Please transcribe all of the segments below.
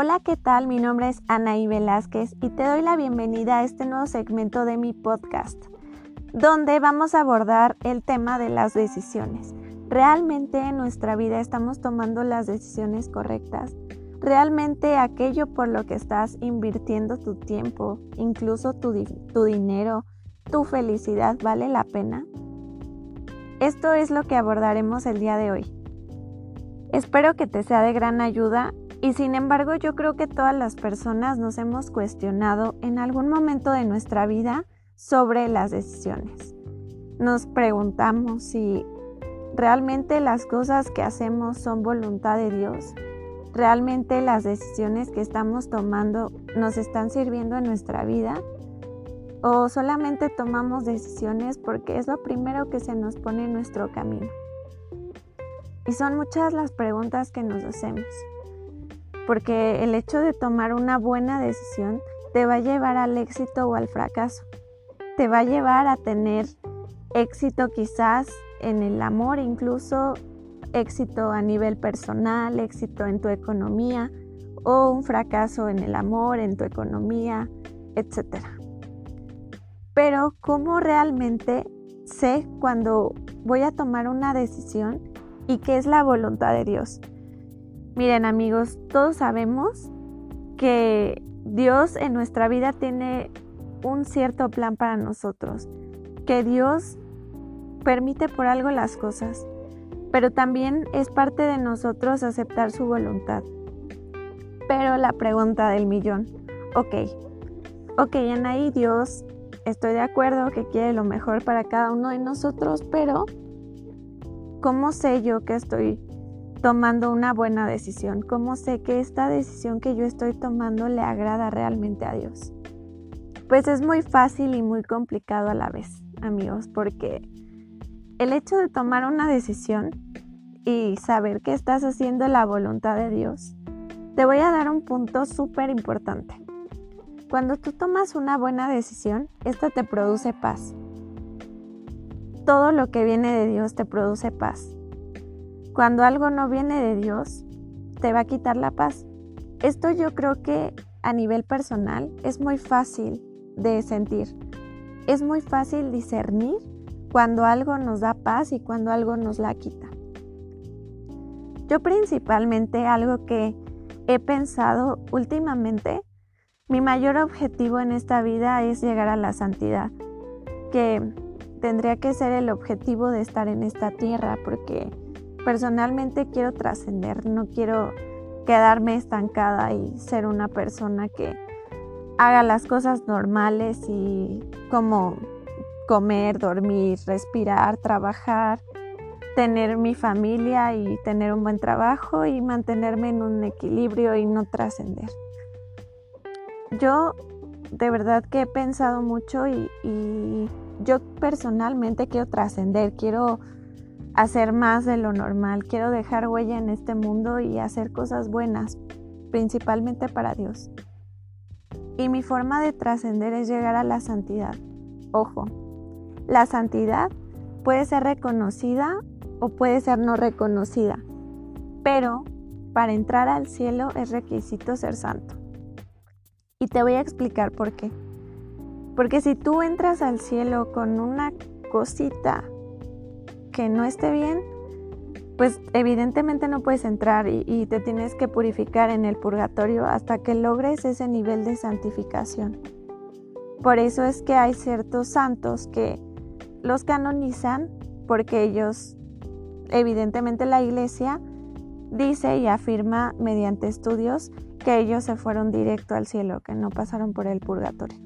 Hola, ¿qué tal? Mi nombre es Anaí Velázquez y te doy la bienvenida a este nuevo segmento de mi podcast, donde vamos a abordar el tema de las decisiones. ¿Realmente en nuestra vida estamos tomando las decisiones correctas? ¿Realmente aquello por lo que estás invirtiendo tu tiempo, incluso tu, tu dinero, tu felicidad, vale la pena? Esto es lo que abordaremos el día de hoy. Espero que te sea de gran ayuda y sin embargo yo creo que todas las personas nos hemos cuestionado en algún momento de nuestra vida sobre las decisiones. Nos preguntamos si realmente las cosas que hacemos son voluntad de Dios, realmente las decisiones que estamos tomando nos están sirviendo en nuestra vida o solamente tomamos decisiones porque es lo primero que se nos pone en nuestro camino. Y son muchas las preguntas que nos hacemos, porque el hecho de tomar una buena decisión te va a llevar al éxito o al fracaso. Te va a llevar a tener éxito quizás en el amor, incluso éxito a nivel personal, éxito en tu economía o un fracaso en el amor, en tu economía, etc. Pero ¿cómo realmente sé cuando voy a tomar una decisión y qué es la voluntad de Dios. Miren amigos, todos sabemos que Dios en nuestra vida tiene un cierto plan para nosotros, que Dios permite por algo las cosas, pero también es parte de nosotros aceptar su voluntad. Pero la pregunta del millón, ok, ok, ahí Dios, estoy de acuerdo que quiere lo mejor para cada uno de nosotros, pero ¿Cómo sé yo que estoy tomando una buena decisión? ¿Cómo sé que esta decisión que yo estoy tomando le agrada realmente a Dios? Pues es muy fácil y muy complicado a la vez, amigos, porque el hecho de tomar una decisión y saber que estás haciendo la voluntad de Dios, te voy a dar un punto súper importante. Cuando tú tomas una buena decisión, esta te produce paz todo lo que viene de Dios te produce paz. Cuando algo no viene de Dios, te va a quitar la paz. Esto yo creo que a nivel personal es muy fácil de sentir. Es muy fácil discernir cuando algo nos da paz y cuando algo nos la quita. Yo principalmente algo que he pensado últimamente, mi mayor objetivo en esta vida es llegar a la santidad, que tendría que ser el objetivo de estar en esta tierra, porque personalmente quiero trascender, no quiero quedarme estancada y ser una persona que haga las cosas normales y como comer, dormir, respirar, trabajar, tener mi familia y tener un buen trabajo y mantenerme en un equilibrio y no trascender. Yo de verdad que he pensado mucho y, y yo personalmente quiero trascender, quiero hacer más de lo normal, quiero dejar huella en este mundo y hacer cosas buenas, principalmente para Dios. Y mi forma de trascender es llegar a la santidad. Ojo, la santidad puede ser reconocida o puede ser no reconocida, pero para entrar al cielo es requisito ser santo. Y te voy a explicar por qué. Porque si tú entras al cielo con una cosita que no esté bien, pues evidentemente no puedes entrar y, te tienes que purificar en el purgatorio hasta que logres ese nivel de santificación. Por eso es que hay ciertos santos que los canonizan porque ellos, evidentemente la iglesia dice y afirma mediante estudios que ellos se fueron directo al cielo, que no pasaron por el purgatorio.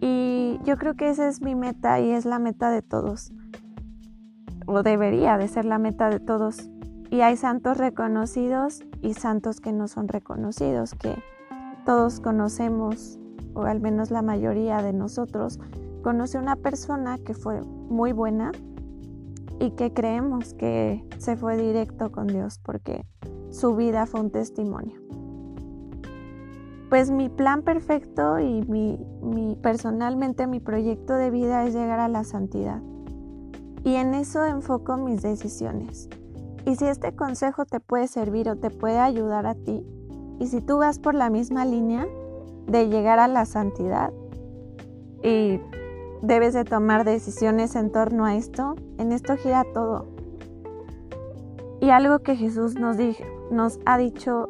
Y yo creo que esa es mi meta y es la meta de todos. O debería de ser la meta de todos. Y hay santos reconocidos y santos que no son reconocidos, que todos conocemos, o al menos la mayoría de nosotros, conoce una persona que fue muy buena y que creemos que se fue directo con Dios porque su vida fue un testimonio pues mi plan perfecto y mi, personalmente mi proyecto de vida es llegar a la santidad. Y en eso enfoco mis decisiones. Y si este consejo te puede servir o te puede ayudar a ti, Y si tú vas por la misma línea de llegar a la santidad y debes de tomar decisiones en torno a esto, en esto gira todo. Y algo que Jesús nos, nos ha dicho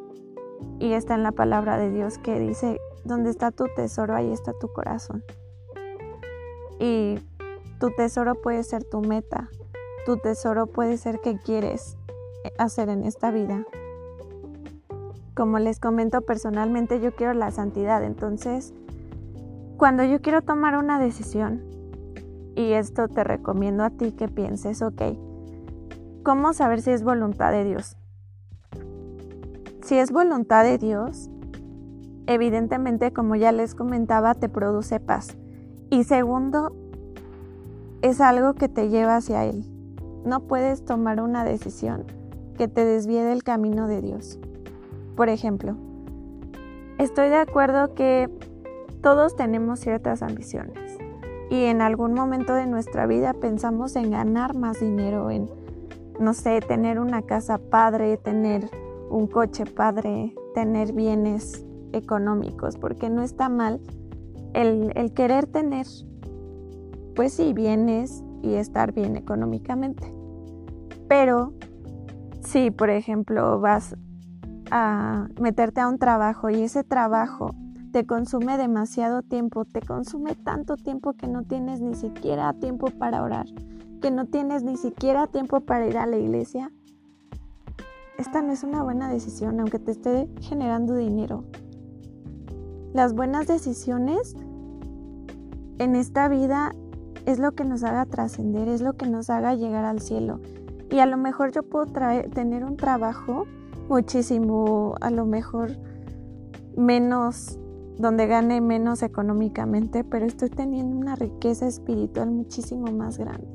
y está en la palabra de Dios que dice, donde está tu tesoro, ahí está tu corazón. Y tu tesoro puede ser tu meta, tu tesoro puede ser qué quieres hacer en esta vida. Como les comento personalmente, yo quiero la santidad, entonces cuando yo quiero tomar una decisión, y esto te recomiendo a ti que pienses, ok, ¿cómo saber si es voluntad de Dios? Si es voluntad de Dios, evidentemente, como ya les comentaba, te produce paz. Y segundo, es algo que te lleva hacia Él. No puedes tomar una decisión que te desvíe del camino de Dios. Por ejemplo, estoy de acuerdo que todos tenemos ciertas ambiciones y en algún momento de nuestra vida pensamos en ganar más dinero, en, no sé, tener una casa padre, tener un coche padre, tener bienes económicos, porque no está mal el, el querer tener, pues sí, bienes y estar bien económicamente. Pero si, por ejemplo, vas a meterte a un trabajo y ese trabajo te consume demasiado tiempo, te consume tanto tiempo que no tienes ni siquiera tiempo para orar, que no tienes ni siquiera tiempo para ir a la iglesia, esta no es una buena decisión, aunque te esté generando dinero. Las buenas decisiones en esta vida es lo que nos haga trascender, es lo que nos haga llegar al cielo. Y a lo mejor yo puedo tener un trabajo muchísimo, a lo mejor menos, donde gane menos económicamente, pero estoy teniendo una riqueza espiritual muchísimo más grande.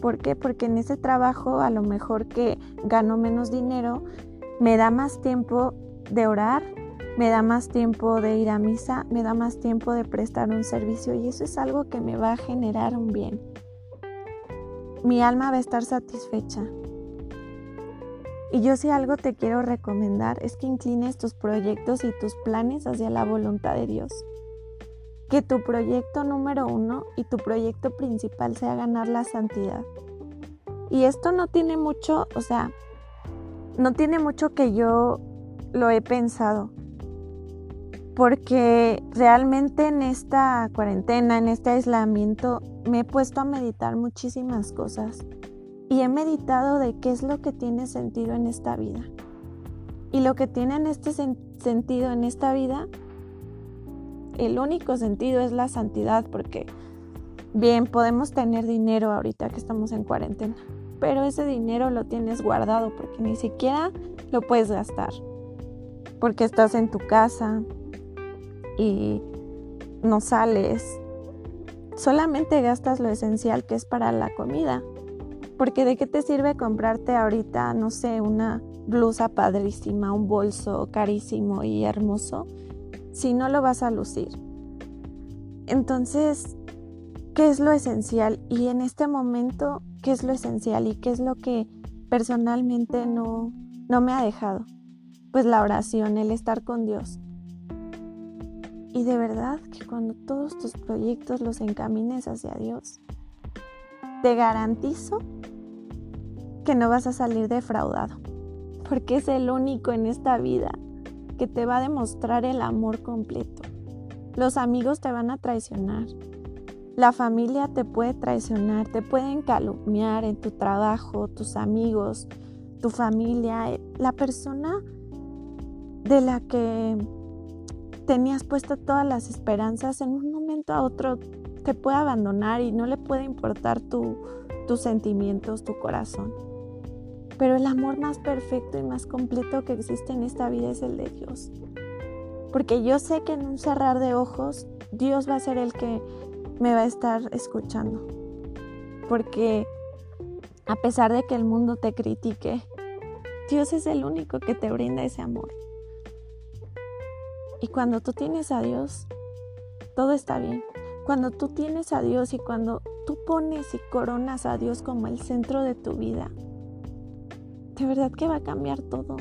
¿Por qué? Porque en ese trabajo, a lo mejor que gano menos dinero, me da más tiempo de orar, me da más tiempo de ir a misa, me da más tiempo de prestar un servicio y eso es algo que me va a generar un bien. Mi alma va a estar satisfecha, y yo si algo te quiero recomendar es que inclines tus proyectos y tus planes hacia la voluntad de Dios. Que tu proyecto número uno y tu proyecto principal sea ganar la santidad. Y esto no tiene mucho, o sea, no tiene mucho que yo lo he pensado. Porque realmente en esta cuarentena, en este aislamiento, me he puesto a meditar muchísimas cosas y he meditado de qué es lo que tiene sentido en esta vida. Y lo que tiene en este sentido en esta vida, el único sentido es la santidad, porque bien, podemos tener dinero ahorita que estamos en cuarentena, pero ese dinero lo tienes guardado porque ni siquiera lo puedes gastar, porque estás en tu casa y no sales, solamente gastas lo esencial que es para la comida porque de qué te sirve comprarte ahorita, no sé, una blusa padrísima, un bolso carísimo y hermoso, si no lo vas a lucir. Entonces, ¿qué es lo esencial? Y en este momento, ¿qué es lo esencial? ¿Y qué es lo que personalmente no, no me ha dejado? Pues la oración, el estar con Dios. Y de verdad que cuando todos tus proyectos los encamines hacia Dios, te garantizo que no vas a salir defraudado, porque es el único en esta vida que te va a demostrar el amor completo. Los amigos te van a traicionar, la familia te puede traicionar, te pueden calumniar en tu trabajo, tus amigos, tu familia, la persona de la que tenías puestas todas las esperanzas en un momento a otro te puede abandonar y no le puede importar tus sentimientos, tu corazón. Pero el amor más perfecto y más completo que existe en esta vida es el de Dios. Porque yo sé que en un cerrar de ojos Dios va a ser el que me va a estar escuchando. Porque a pesar de que el mundo te critique, Dios es el único que te brinda ese amor. Y cuando tú tienes a Dios, todo está bien. Cuando tú tienes a Dios y cuando tú pones y coronas a Dios como el centro de tu vida, de verdad que va a cambiar todo.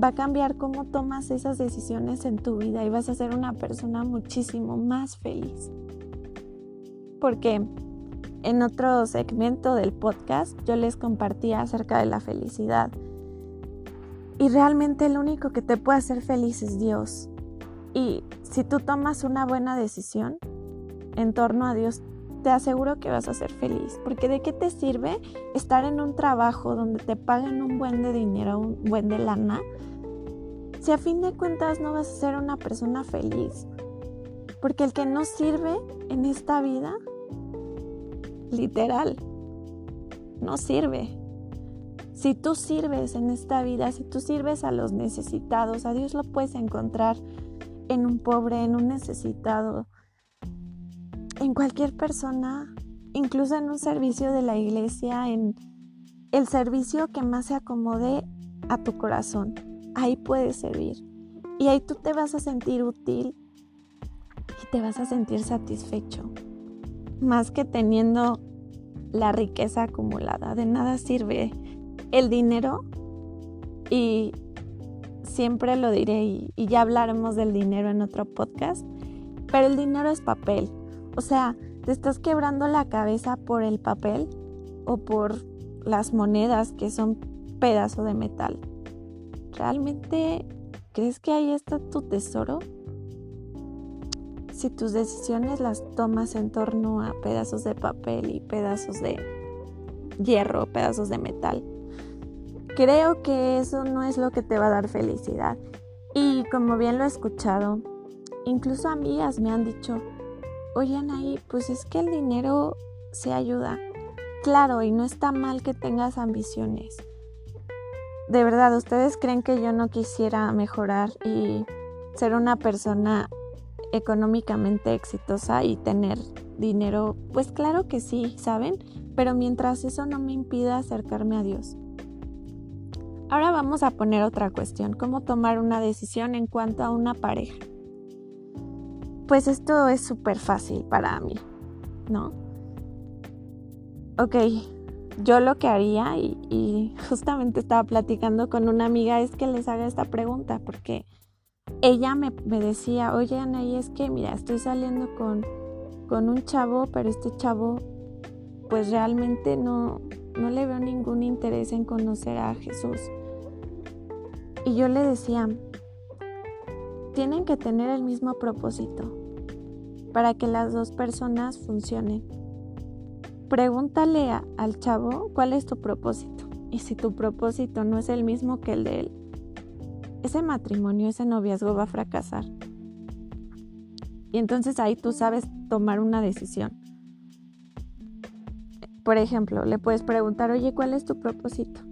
va a cambiar cómo tomas esas decisiones en tu vida y vas a ser una persona muchísimo más feliz. Porque en otro segmento del podcast yo les compartía acerca de la felicidad. Y realmente lo único que te puede hacer feliz es Dios. Y si tú tomas una buena decisión en torno a Dios, te aseguro que vas a ser feliz. Porque de qué te sirve estar en un trabajo donde te paguen un buen de dinero, un buen de lana, si a fin de cuentas no vas a ser una persona feliz. Porque el que no sirve en esta vida, literal, no sirve. Si tú sirves en esta vida, si tú sirves a los necesitados, a Dios lo puedes encontrar en un pobre, en un necesitado, en cualquier persona, incluso en un servicio de la iglesia, en el servicio que más se acomode a tu corazón ahí puedes servir. Y ahí tú te vas a sentir útil y te vas a sentir satisfecho. Más que teniendo la riqueza acumulada. De nada sirve el dinero y siempre lo diré y, ya hablaremos del dinero en otro podcast, pero el dinero es papel. O sea, te estás quebrando la cabeza por el papel o por las monedas que son pedazo de metal. ¿Realmente crees que ahí está tu tesoro? Si tus decisiones las tomas en torno a pedazos de papel y pedazos de hierro, pedazos de metal, creo que eso no es lo que te va a dar felicidad. Y como bien lo he escuchado, incluso amigas me han dicho, oye Anaí, pues es que el dinero se ayuda. Claro, y no está mal que tengas ambiciones de verdad, ¿ustedes creen que yo no quisiera mejorar y ser una persona económicamente exitosa y tener dinero? Pues claro que sí, ¿saben? Pero mientras eso no me impida acercarme a Dios. Ahora vamos a poner otra cuestión, ¿cómo tomar una decisión en cuanto a una pareja? Pues esto es súper fácil para mí, ¿no? Ok, yo lo que haría, y, justamente estaba platicando con una amiga, es que les haga esta pregunta, porque ella me, decía, oye Anaí, es que mira, estoy saliendo con, con un chavo, pero este chavo pues realmente no, no le veo ningún interés en conocer a Jesús. Y yo le decía, tienen que tener el mismo propósito para que las dos personas funcionen. Pregúntale al chavo cuál es tu propósito. Y si tu propósito no es el mismo que el de él, ese matrimonio, ese noviazgo va a fracasar. Y entonces ahí tú sabes tomar una decisión. Por ejemplo, le puedes preguntar, oye, ¿cuál es tu propósito?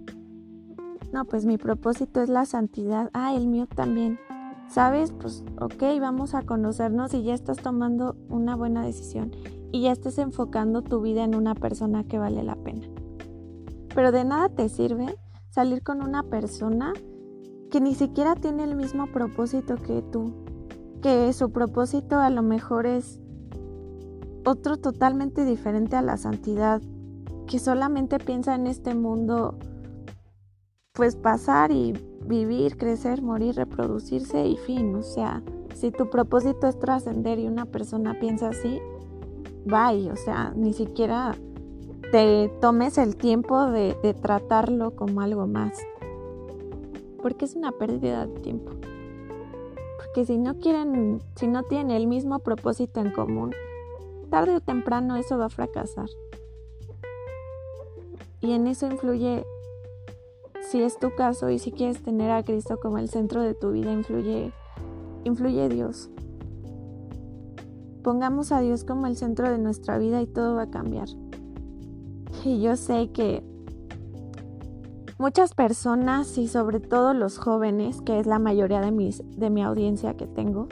No, pues mi propósito es la santidad. Ah, el mío también. ¿Sabes? Pues ok, vamos a conocernos y ya estás tomando una buena decisión y ya estés enfocando tu vida en una persona que vale la pena. Pero de nada te sirve salir con una persona que ni siquiera tiene el mismo propósito que tú, que su propósito a lo mejor es otro totalmente diferente a la santidad, que solamente piensa en este mundo, pues pasar y vivir, crecer, morir, reproducirse y fin. O sea, si tu propósito es trascender y una persona piensa así, bye, o sea, ni siquiera te tomes el tiempo de, tratarlo como algo más. Porque es una pérdida de tiempo. Porque si no quieren, si no tienen el mismo propósito en común, tarde o temprano eso va a fracasar. Y en eso influye, si es tu caso y si quieres tener a Cristo como el centro de tu vida, influye, influye Dios. Pongamos a Dios como el centro de nuestra vida y todo va a cambiar. Y yo sé que muchas personas y sobre todo los jóvenes, que es la mayoría de, mis, de mi audiencia que tengo,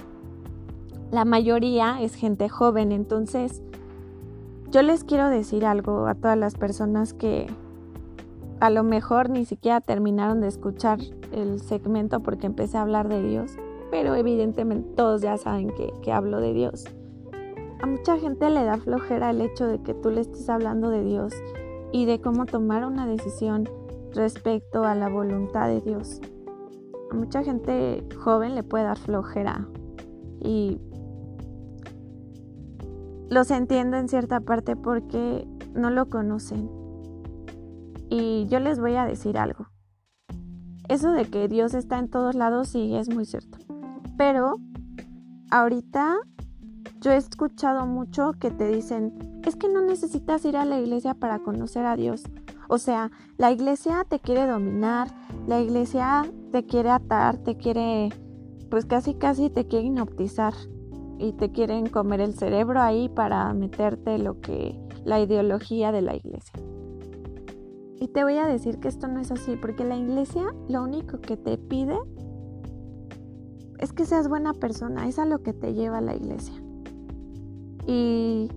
la mayoría es gente joven, entonces yo les quiero decir algo a todas las personas que a lo mejor ni siquiera terminaron de escuchar el segmento porque empecé a hablar de Dios, pero evidentemente todos ya saben que, que hablo de Dios. A mucha gente le da flojera el hecho de que tú le estés hablando de Dios y de cómo tomar una decisión respecto a la voluntad de Dios. a mucha gente joven le puede dar flojera y los entiendo en cierta parte porque no lo conocen. Y yo les voy a decir algo. Eso de que Dios está en todos lados sí es muy cierto. Pero ahorita yo he escuchado mucho que te dicen, es que no necesitas ir a la iglesia para conocer a Dios. O sea, la iglesia te quiere dominar, la iglesia te quiere atar, te quiere, pues casi casi te quiere hipnotizar y te quieren comer el cerebro ahí para meterte lo que, la ideología de la iglesia. Y te voy a decir que esto no es así, porque la iglesia lo único que te pide es que seas buena persona, es a lo que te lleva la iglesia. Y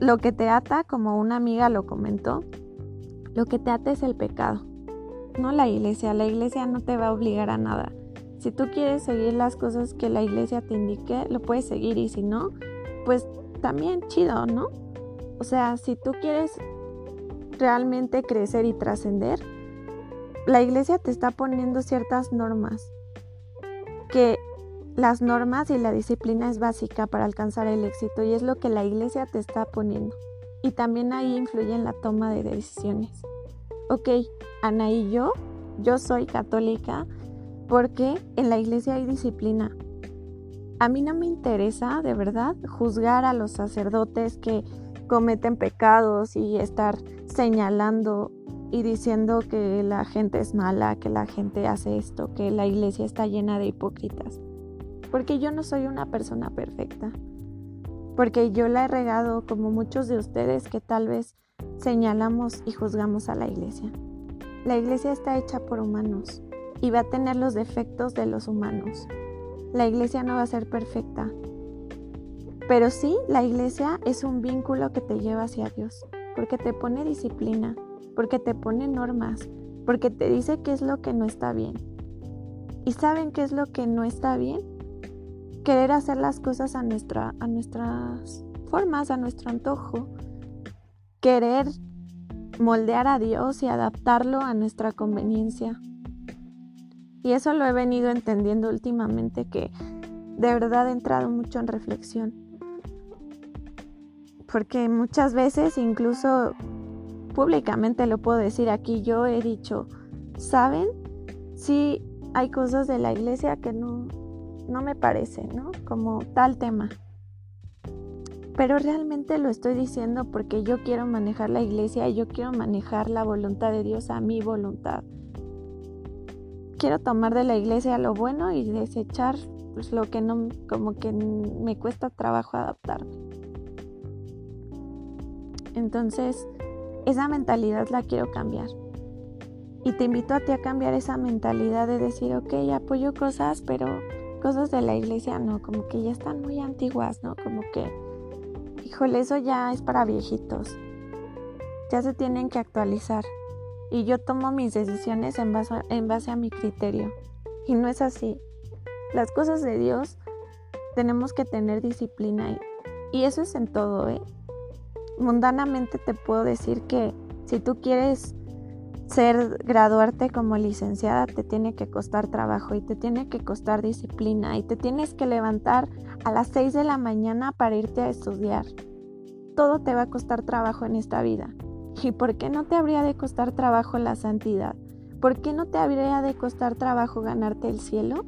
lo que te ata, como una amiga lo comentó, lo que te ata es el pecado, no la iglesia. La iglesia no te va a obligar a nada. Si tú quieres seguir las cosas que la iglesia te indique, lo puedes seguir y si no, pues también chido, ¿no? O sea, si tú quieres realmente crecer y trascender, la iglesia te está poniendo ciertas normas, que las normas y la disciplina es básica para alcanzar el éxito y es lo que la iglesia te está poniendo y también ahí influye en la toma de decisiones. Ok, Ana y yo, yo soy católica porque en la iglesia hay disciplina. A mí no me interesa, de verdad, juzgar a los sacerdotes que cometen pecados y estar señalando y diciendo que la gente es mala, que la gente hace esto, que la iglesia está llena de hipócritas. Porque yo no soy una persona perfecta porque yo la he regado como muchos de ustedes que tal vez señalamos y juzgamos a la iglesia. La iglesia está hecha por humanos y va a tener los defectos de los humanos. La iglesia no va a ser perfecta, pero sí la iglesia es un vínculo que te lleva hacia Dios, porque te pone disciplina, porque te pone normas, porque te dice qué es lo que no está bien. ¿Y saben qué es lo que no está bien? querer hacer las cosas a, nuestra, a nuestras formas, a nuestro antojo, querer moldear a Dios y adaptarlo a nuestra conveniencia. Y eso lo he venido entendiendo últimamente que de verdad he entrado mucho en reflexión. Porque muchas veces, incluso públicamente lo puedo decir aquí, yo he dicho, ¿saben? Sí hay cosas de la iglesia que no, no me parece, ¿no? Como tal tema. Pero realmente lo estoy diciendo porque yo quiero manejar la iglesia y yo quiero manejar la voluntad de Dios a mi voluntad. Quiero tomar de la iglesia lo bueno y desechar pues, lo que no, como que me cuesta trabajo adaptarme. Entonces, esa mentalidad la quiero cambiar. Y te invito a ti a cambiar esa mentalidad de decir, ok, apoyo cosas, pero cosas de la iglesia no, como que ya están muy antiguas, ¿no? Como que, híjole, eso ya es para viejitos. Ya se tienen que actualizar. Y yo tomo mis decisiones en base, en base a mi criterio. Y no es así. Las cosas de Dios tenemos que tener disciplina. Y, y eso es en todo, ¿eh? Mundanamente te puedo decir que si tú quieres ser graduarte como licenciada te tiene que costar trabajo y te tiene que costar disciplina y te tienes que levantar a las 6 de la mañana para irte a estudiar. Todo te va a costar trabajo en esta vida. ¿Y por qué no te habría de costar trabajo la santidad? ¿Por qué no te habría de costar trabajo ganarte el cielo?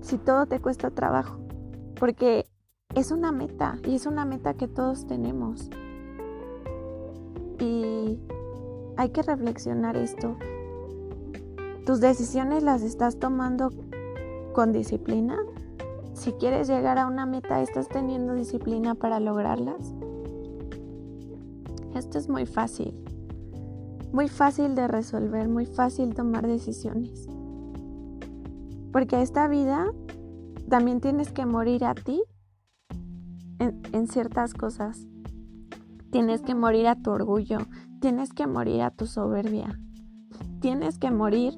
Si todo te cuesta trabajo. Porque es una meta y es una meta que todos tenemos. Y hay que reflexionar esto. ¿Tus decisiones las estás tomando con disciplina? Si quieres llegar a una meta, ¿estás teniendo disciplina para lograrlas? Esto es muy fácil. Muy fácil de resolver, muy fácil tomar decisiones. Porque esta vida también tienes que morir a ti en, en ciertas cosas. Tienes que morir a tu orgullo, Tienes que morir a tu soberbia. Tienes que morir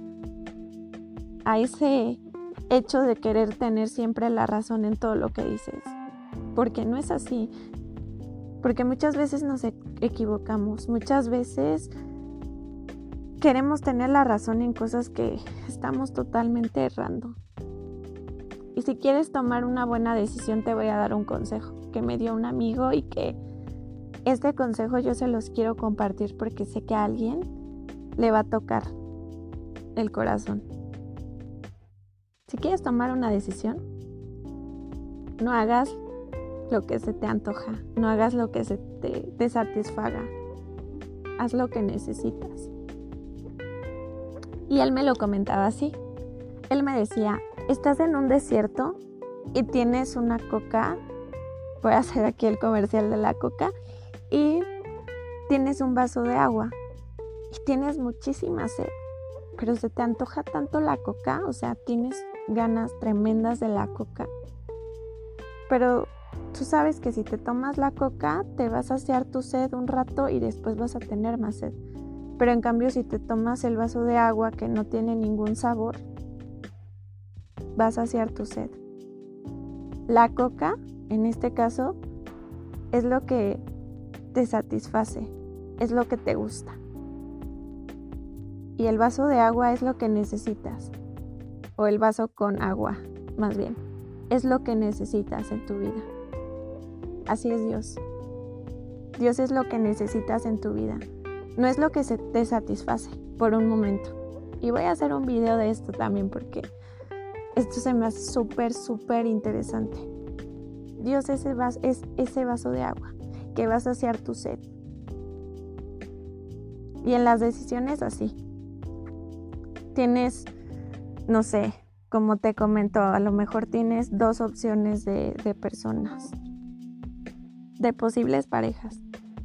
a ese hecho de querer tener siempre la razón en todo lo que dices. Porque no es así. Porque muchas veces nos e-, equivocamos. Muchas veces queremos tener la razón en cosas que estamos totalmente errando. Y si quieres tomar una buena decisión, te voy a dar un consejo que me dio un amigo y que este consejo yo se los quiero compartir porque sé que a alguien le va a tocar el corazón. Si quieres tomar una decisión, no hagas lo que se te antoja, no hagas lo que se te, te satisfaga, haz lo que necesitas. Y él me lo comentaba así. Él me decía, estás en un desierto y tienes una coca, voy a hacer aquí el comercial de la coca, y tienes un vaso de agua y tienes muchísima sed, pero se te antoja tanto la coca, o sea, tienes ganas tremendas de la coca, pero tú sabes que si te tomas la coca te vas a saciar tu sed un rato y después vas a tener más sed. Pero en cambio si te tomas el vaso de agua que no tiene ningún sabor, vas a saciar tu sed. La coca, en este caso, es lo que te satisface, es lo que te gusta. Y el vaso de agua es lo que necesitas, o el vaso con agua, más bien, es lo que necesitas en tu vida. Así es Dios. Dios es lo que necesitas en tu vida. No es lo que se te satisface por un momento. Y voy a hacer un video de esto también porque esto se me hace súper, súper interesante. Dios es ese, vaso, de agua que va a saciar tu sed. Y en las decisiones así. Tienes, no sé, como te comento, a lo mejor tienes dos opciones de personas, de posibles parejas.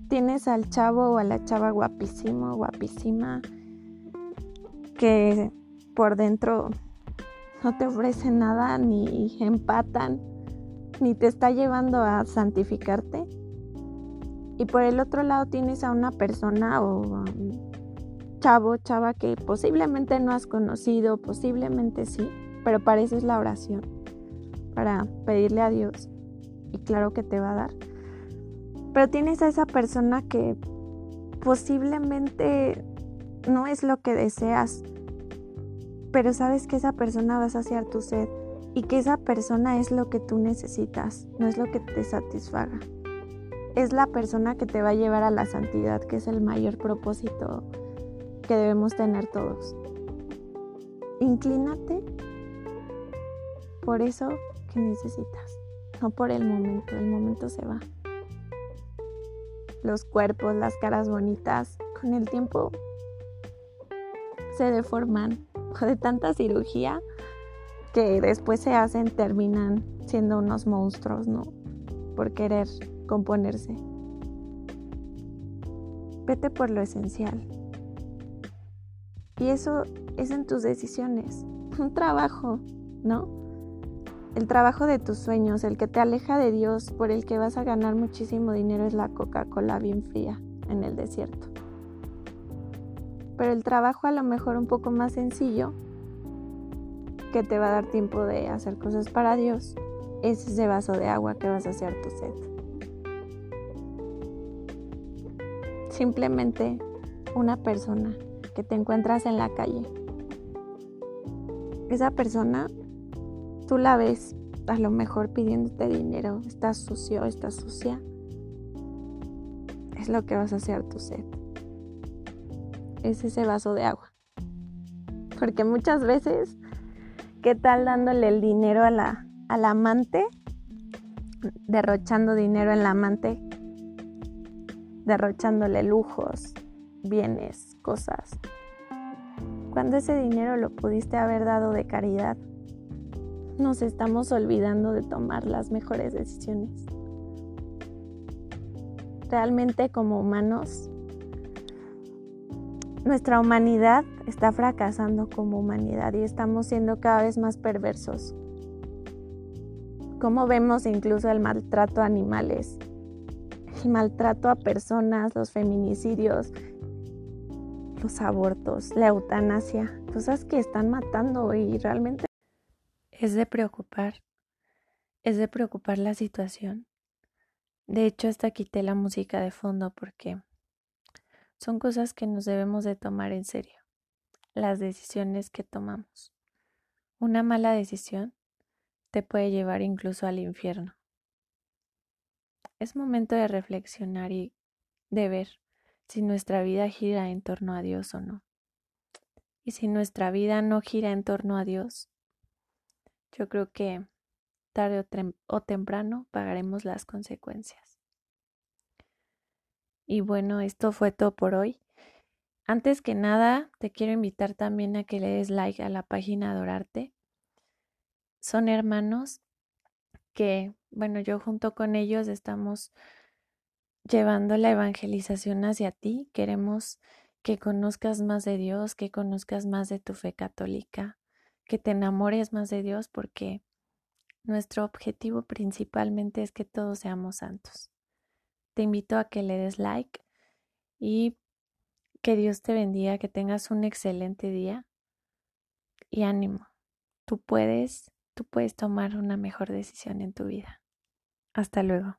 Tienes al chavo o a la chava guapísimo, guapísima, que por dentro no te ofrece nada, ni empatan, ni te está llevando a santificarte. Y por el otro lado tienes a una persona o chavo, chava que posiblemente no has conocido, posiblemente sí, pero para es la oración, para pedirle a Dios. Y claro que te va a dar. Pero tienes a esa persona que posiblemente no es lo que deseas, pero sabes que esa persona va a saciar tu sed y que esa persona es lo que tú necesitas, no es lo que te satisfaga. Es la persona que te va a llevar a la santidad, que es el mayor propósito que debemos tener todos. Inclínate por eso que necesitas, no por el momento, el momento se va. Los cuerpos, las caras bonitas, con el tiempo se deforman de tanta cirugía que después se hacen terminan siendo unos monstruos, ¿no? Por querer componerse. Vete por lo esencial. Y eso es en tus decisiones. Un trabajo, ¿no? El trabajo de tus sueños, el que te aleja de Dios, por el que vas a ganar muchísimo dinero, es la Coca-Cola bien fría en el desierto pero el trabajo a lo mejor un poco más sencillo, que te va a dar tiempo de hacer cosas para Dios, es ese vaso de agua que vas a hacer tu sed. Simplemente una persona que te encuentras en la calle. Esa persona, tú la ves a lo mejor pidiéndote dinero, estás sucio, estás sucia. Es lo que vas a hacer tu sed es ese vaso de agua. Porque muchas veces, ¿qué tal dándole el dinero a la, al amante? Derrochando dinero en la amante, derrochándole lujos, bienes, cosas. Cuando ese dinero lo pudiste haber dado de caridad, nos estamos olvidando de tomar las mejores decisiones. Realmente como humanos nuestra humanidad está fracasando como humanidad y estamos siendo cada vez más perversos. Como vemos incluso el maltrato a animales, el maltrato a personas, los feminicidios, los abortos, la eutanasia, cosas que están matando y realmente es de preocupar, es de preocupar la situación. De hecho, hasta quité la música de fondo porque son cosas que nos debemos de tomar en serio. las decisiones que tomamos. Una mala decisión te puede llevar incluso al infierno. Es momento de reflexionar y de ver si nuestra vida gira en torno a Dios o no. Y si nuestra vida no gira en torno a Dios, yo creo que tarde o, temprano pagaremos las consecuencias. Y bueno, esto fue todo por hoy. Antes que nada, te quiero invitar también a que le des like a la página Adorarte. Son hermanos que, bueno, yo junto con ellos estamos llevando la evangelización hacia ti. Queremos que conozcas más de Dios, que conozcas más de tu fe católica, que te enamores más de Dios porque nuestro objetivo principalmente es que todos seamos santos. Te invito a que le des like y que Dios te bendiga, que tengas un excelente día y ánimo. Tú puedes, tú puedes tomar una mejor decisión en tu vida. Hasta luego.